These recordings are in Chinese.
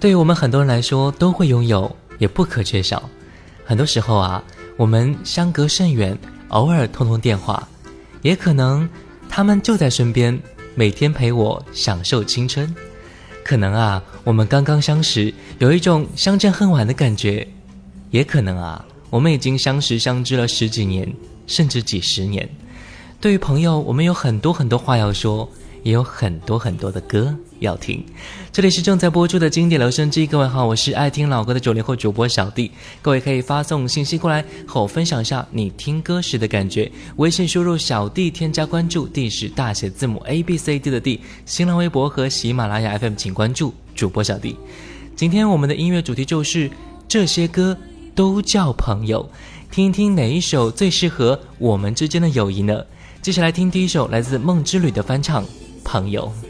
对于我们很多人来说，都会拥有，也不可缺少。很多时候啊，我们相隔甚远，偶尔通通电话，也可能他们就在身边，每天陪我享受青春。可能啊，我们刚刚相识，有一种相见恨晚的感觉；，也可能啊，我们已经相识相知了十几年，甚至几十年。对于朋友，我们有很多很多话要说。也有很多很多的歌要听，这里是正在播出的经典留声机。各位好，我是爱听老歌的九零后主播小弟。各位可以发送信息过来和我分享一下你听歌时的感觉。微信输入小弟添加关注，D 是大写字母 A B C D 的 D。新浪微博和喜马拉雅 FM 请关注主播小弟。今天我们的音乐主题就是这些歌都叫朋友，听一听哪一首最适合我们之间的友谊呢？接下来听第一首来自梦之旅的翻唱。朋友。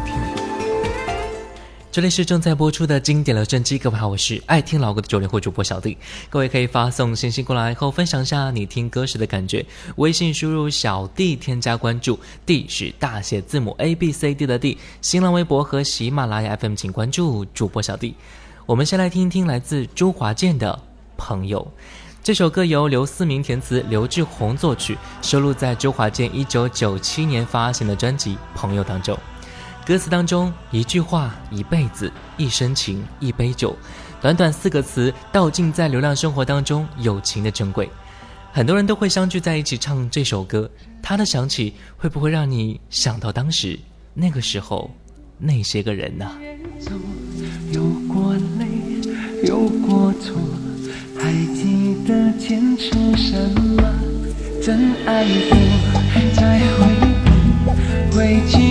这里是正在播出的经典老声机，各位好，我是爱听老歌的九零后主播小弟。各位可以发送信息过来后分享一下你听歌时的感觉，微信输入小弟添加关注，D 是大写字母 A B C D 的 D。新浪微博和喜马拉雅 FM 请关注主播小弟。我们先来听一听来自周华健的《朋友》。这首歌由刘思明填词，刘志宏作曲，收录在周华健一九九七年发行的专辑《朋友》当中。歌词当中一句话，一辈子，一生情，一杯酒，短短四个词，道尽在流浪生活当中友情的珍贵。很多人都会相聚在一起唱这首歌，它的响起会不会让你想到当时那个时候那些个人呢？还记记。得什么？真爱会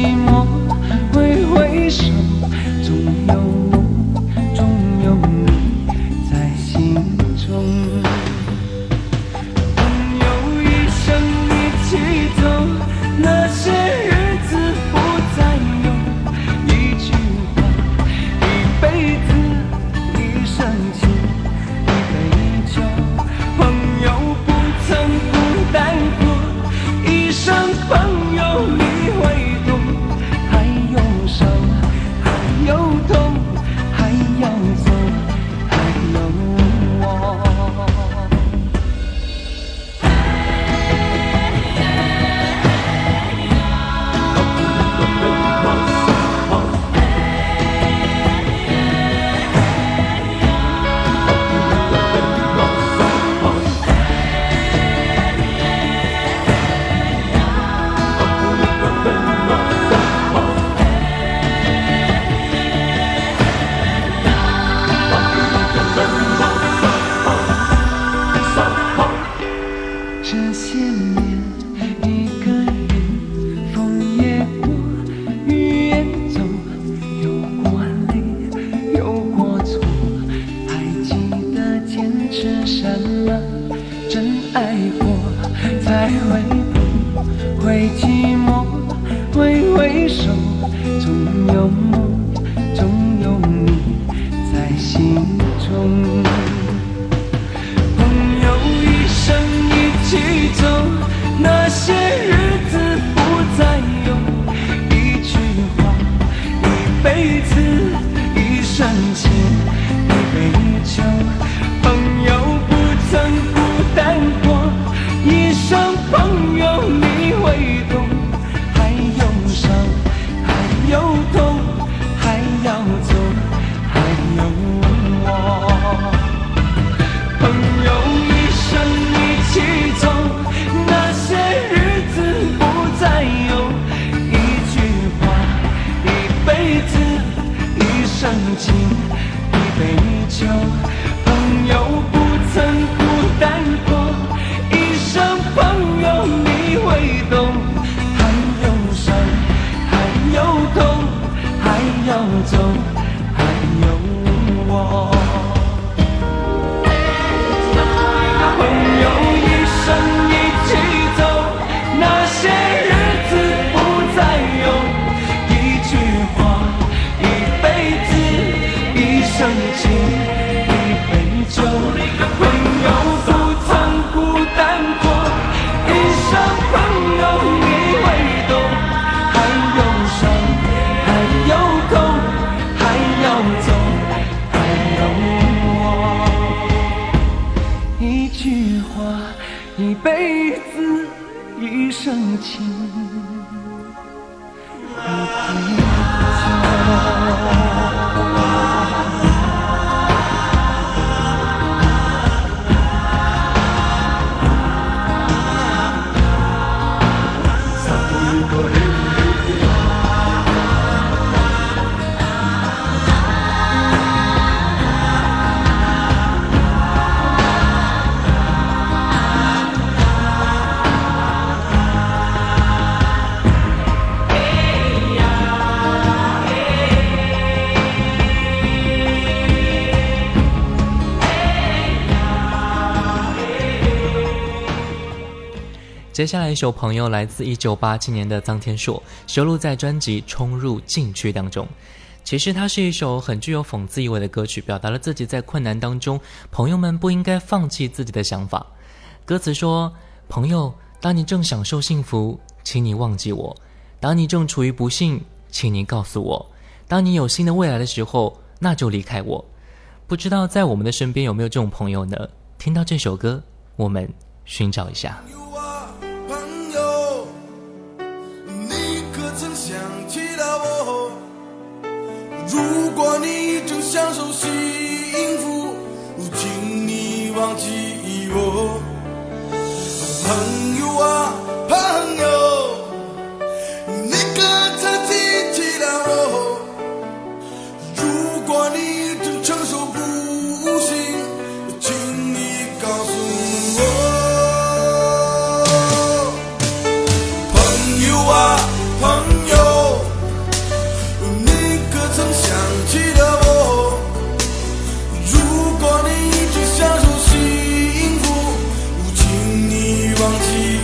这些年，一个人。走，还有我。接下来一首朋友来自一九八七年的臧天朔，收录在专辑《冲入禁区》当中。其实它是一首很具有讽刺意味的歌曲，表达了自己在困难当中，朋友们不应该放弃自己的想法。歌词说：“朋友，当你正享受幸福，请你忘记我；当你正处于不幸，请你告诉我；当你有新的未来的时候，那就离开我。”不知道在我们的身边有没有这种朋友呢？听到这首歌，我们寻找一下。如果你正享受幸福，请你忘记我，朋友啊，朋友。gentil.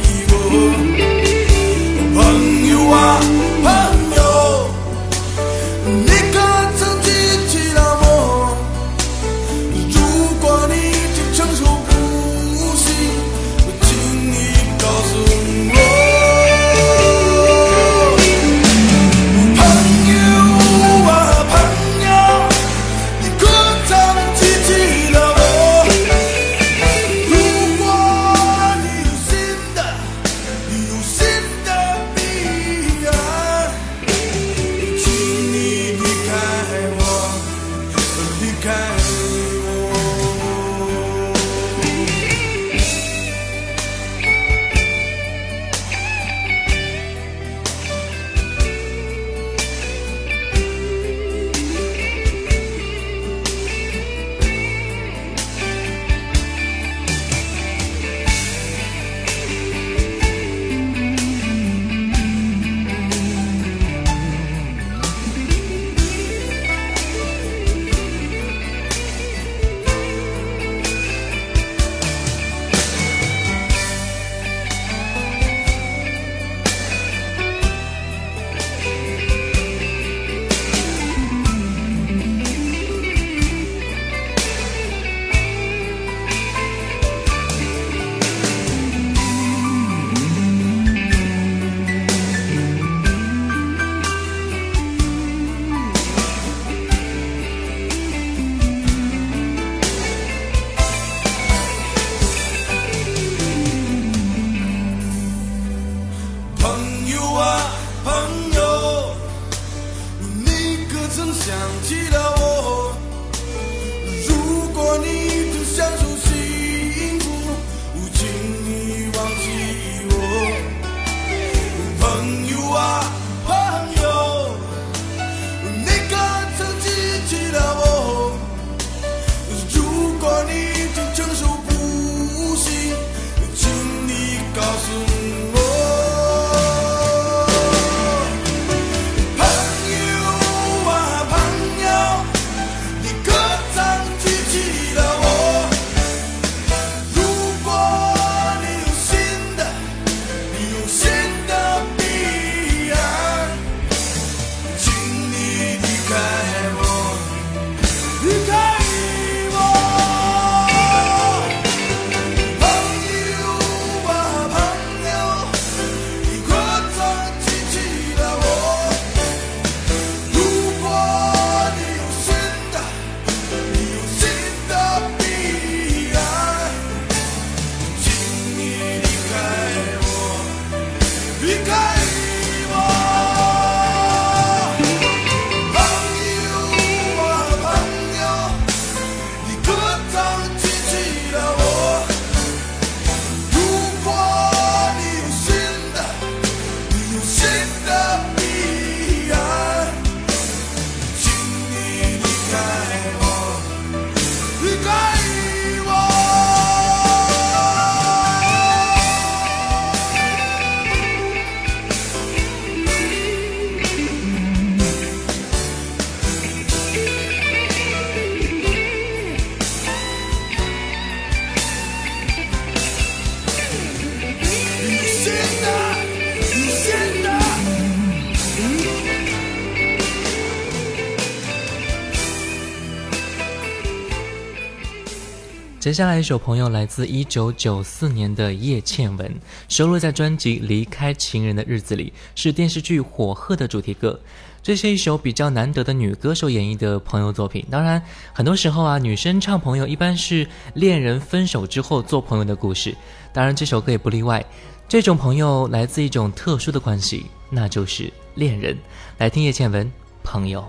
接下来一首《朋友》来自1994年的叶倩文，收录在专辑《离开情人的日子里》，是电视剧《火鹤》的主题歌。这是一首比较难得的女歌手演绎的《朋友》作品。当然，很多时候啊，女生唱《朋友》一般是恋人分手之后做朋友的故事。当然，这首歌也不例外。这种朋友来自一种特殊的关系，那就是恋人。来听叶倩文《朋友》。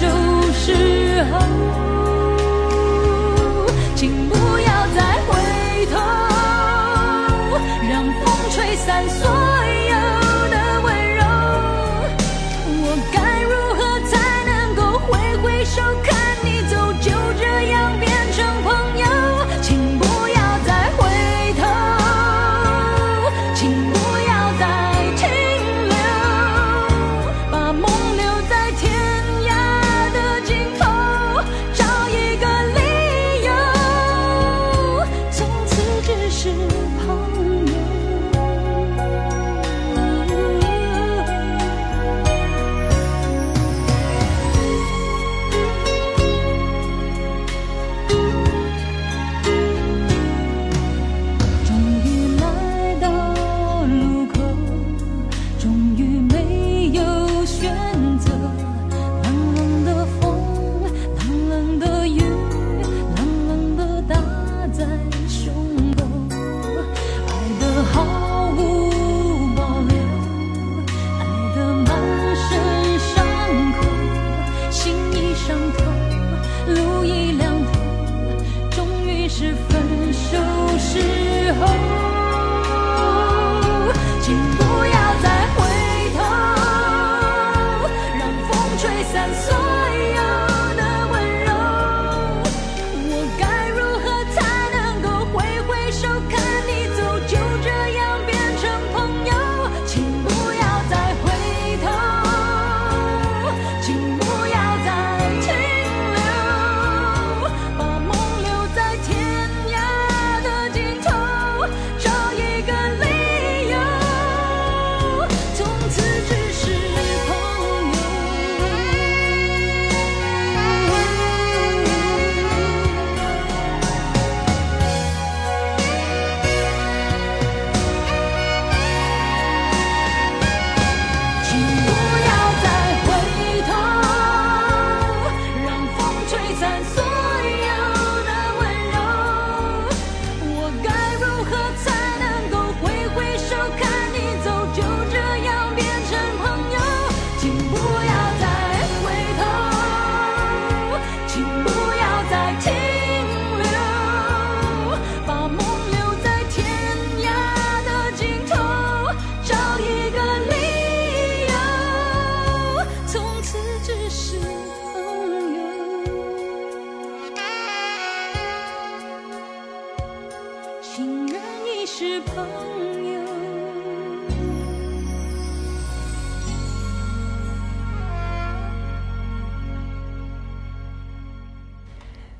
收拾好。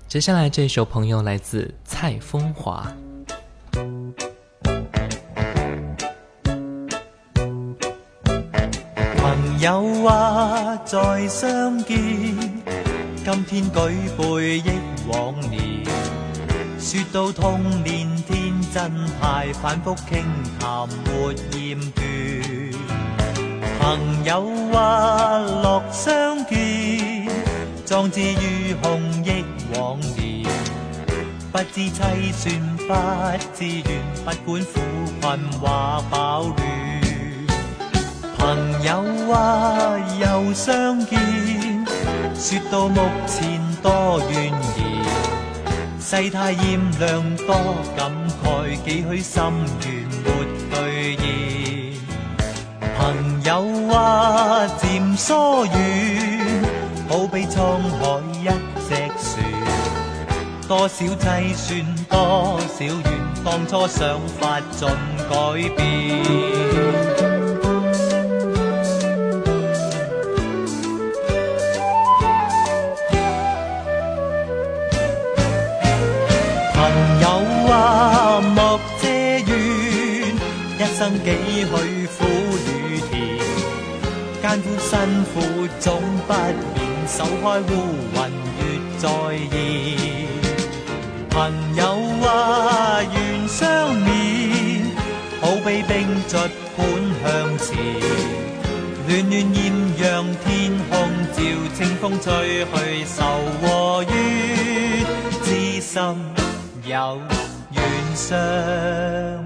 接下来这一首朋友来自蔡枫华。朋友啊，再相见，今天举杯忆往年，说到童年天真态，反复倾谈没厌倦。朋友啊，乐相见，壮志如虹亦。往年不知凄酸不知怨，不管苦困话饱暖。朋友啊，又相见，说到目前多怨言。世态炎凉多感慨，几许心愿没兑现。朋友啊，渐疏远，好比沧海。多少计算，多少愿，当初想法尽改变。朋友啊，莫遮怨，一生几许苦与甜，艰苦辛苦总不免，手开乌云月在前。朋友啊，愿相勉，好比冰竹般向前。暖暖艳阳天空照，清风吹去愁和怨，知心有缘相。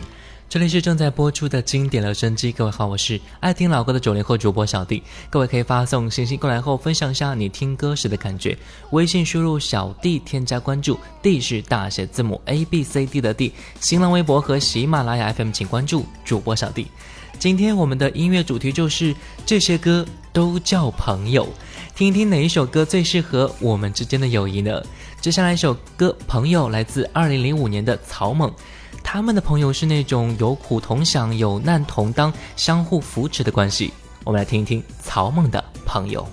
这里是正在播出的经典留声机。各位好，我是爱听老歌的九零后主播小弟。各位可以发送信息过来后分享一下你听歌时的感觉。微信输入“小弟”添加关注，D 是大写字母 A B C D 的 D。新浪微博和喜马拉雅 FM 请关注主播小弟。今天我们的音乐主题就是这些歌都叫朋友，听一听哪一首歌最适合我们之间的友谊呢？接下来一首歌《朋友》来自二零零五年的草蜢。他们的朋友是那种有苦同享、有难同当、相互扶持的关系。我们来听一听曹猛的朋友。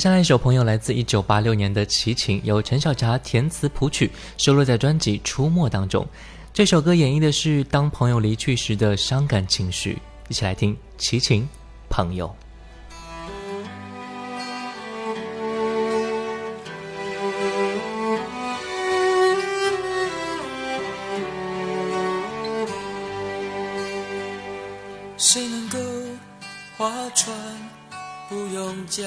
下一首《朋友》来自1986年的齐秦，由陈小茶填词谱曲，收录在专辑《出没》当中。这首歌演绎的是当朋友离去时的伤感情绪，一起来听齐秦《朋友》。谁能够划船，不用桨？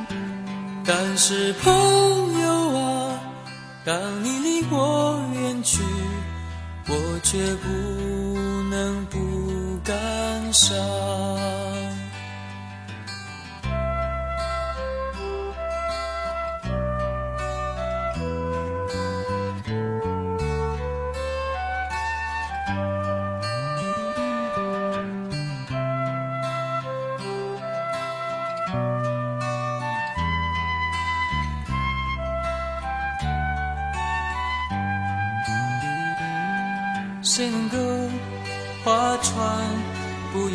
但是，朋友啊，当你离我远去，我却不能不感伤。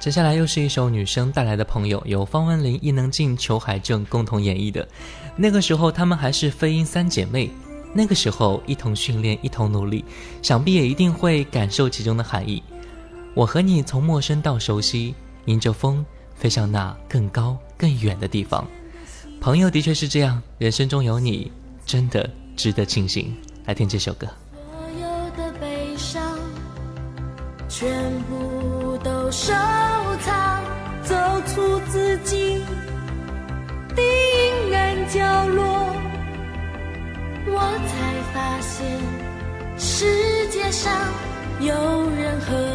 接下来又是一首女生带来的朋友，由方文琳、伊能静、裘海正共同演绎的。那个时候她们还是飞鹰三姐妹，那个时候一同训练，一同努力，想必也一定会感受其中的含义。我和你从陌生到熟悉，迎着风飞向那更高更远的地方。朋友的确是这样，人生中有你，真的值得庆幸。来听这首歌。所有的悲伤，全部都不自禁的阴暗角落，我才发现世界上有人和。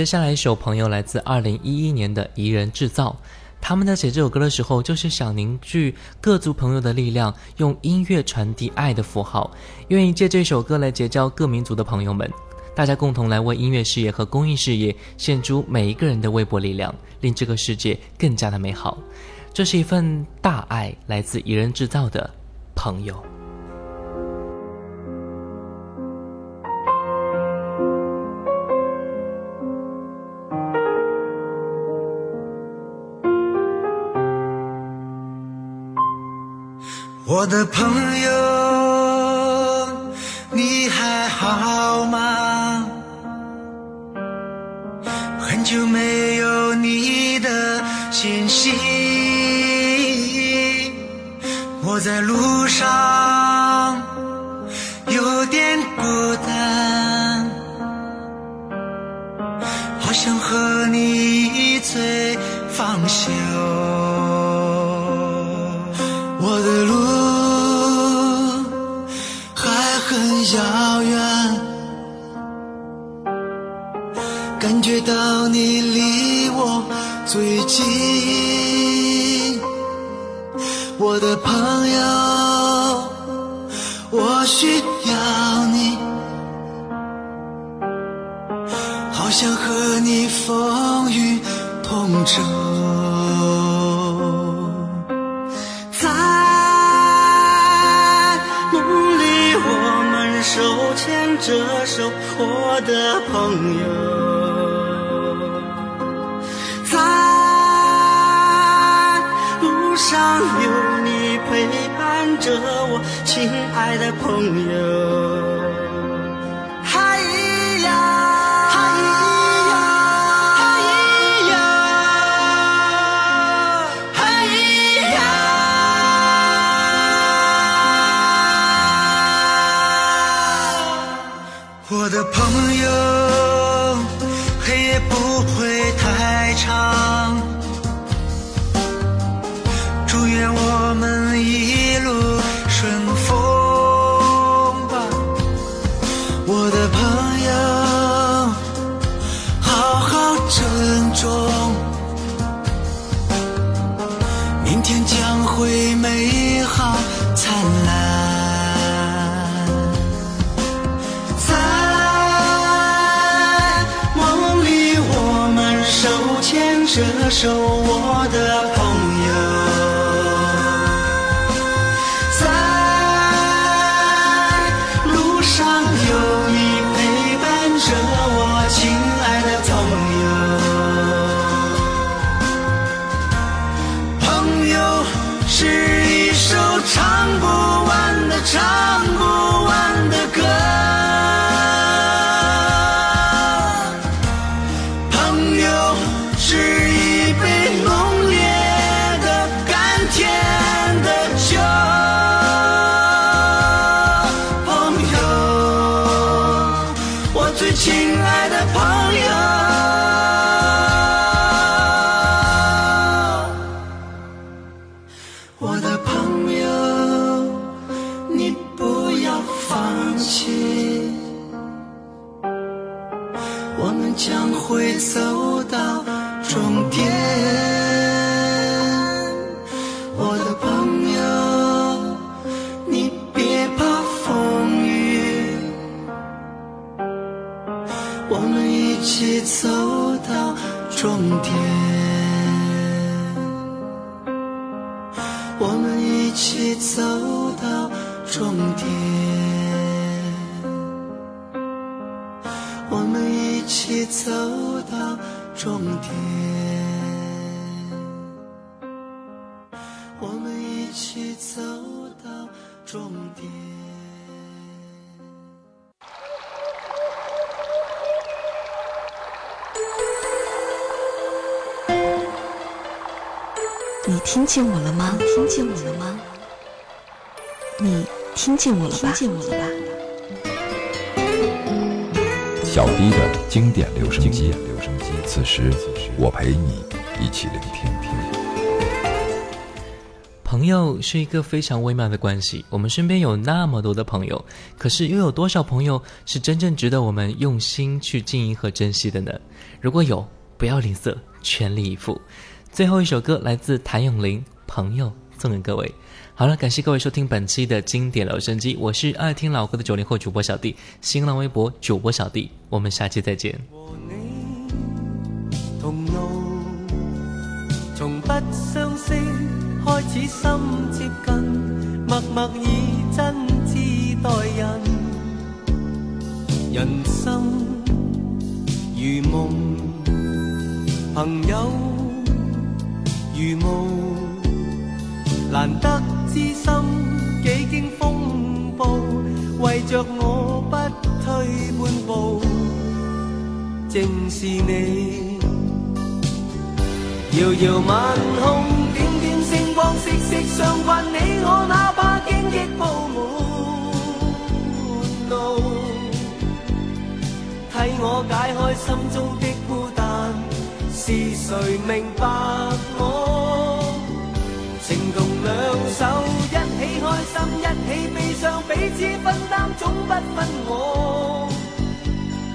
接下来一首朋友来自二零一一年的彝人制造，他们在写这首歌的时候就是想凝聚各族朋友的力量，用音乐传递爱的符号，愿意借这首歌来结交各民族的朋友们，大家共同来为音乐事业和公益事业献出每一个人的微薄力量，令这个世界更加的美好。这是一份大爱，来自彝人制造的朋友。我的朋友，你还好吗？很久没有你的信息，我在路上，有点孤。朋友，在路上有你陪伴着我，亲爱的朋友。走到终点我们一起走到终点你听见我了吗听见我了吗你听见我了吧听见我了吧小迪的经典留声机，此时我陪你一起聆听，朋友是一个非常微妙的关系。我们身边有那么多的朋友，可是又有多少朋友是真正值得我们用心去经营和珍惜的呢？如果有，不要吝啬，全力以赴。最后一首歌来自谭咏麟，《朋友》，送给各位。好了，感谢各位收听本期的经典留声机，我是爱听老歌的九零后主播小弟，新浪微博主播小弟，我们下期再见。同路，从不相识开始心接近，默默以真挚待人。人生如梦，朋友如雾，难得。痴心几经风暴，为着我不退半步，正是你。遥遥晚空，点点星光，息息相关。你我哪怕荆棘铺满路，替我解开心中的孤单，是谁明白我？两手一起开心，一起悲伤，彼此分担，总不分我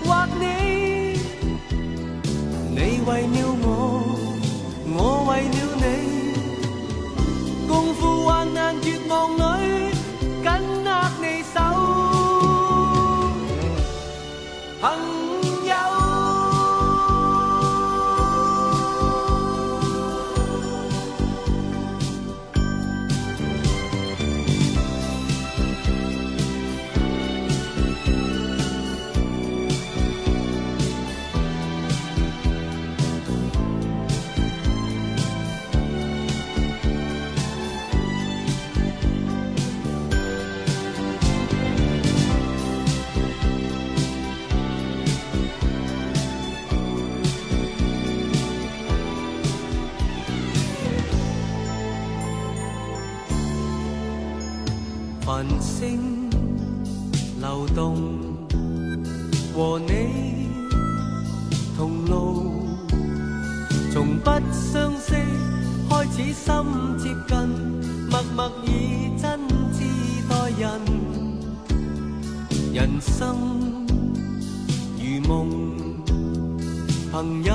或你。你为了我，我为了你，共赴患难，绝望里。流动，和你同路，从不相识开始心接近，默默以真挚待人。人生如梦，朋友。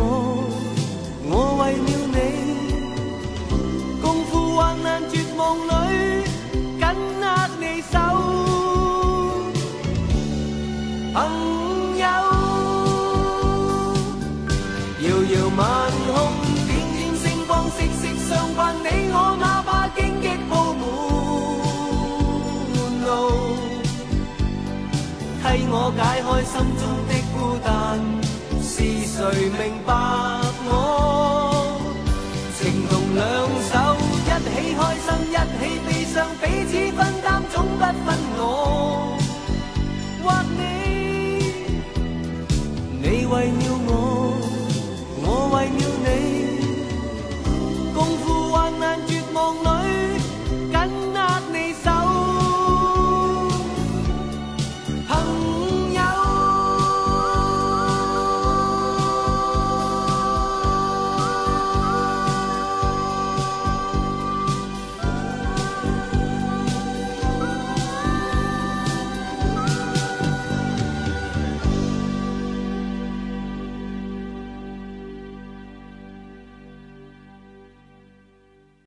我解開心中的孤單，是誰明白我？情同兩手，一起開心，一起悲伤，彼此分擔，總不分我或你。你为了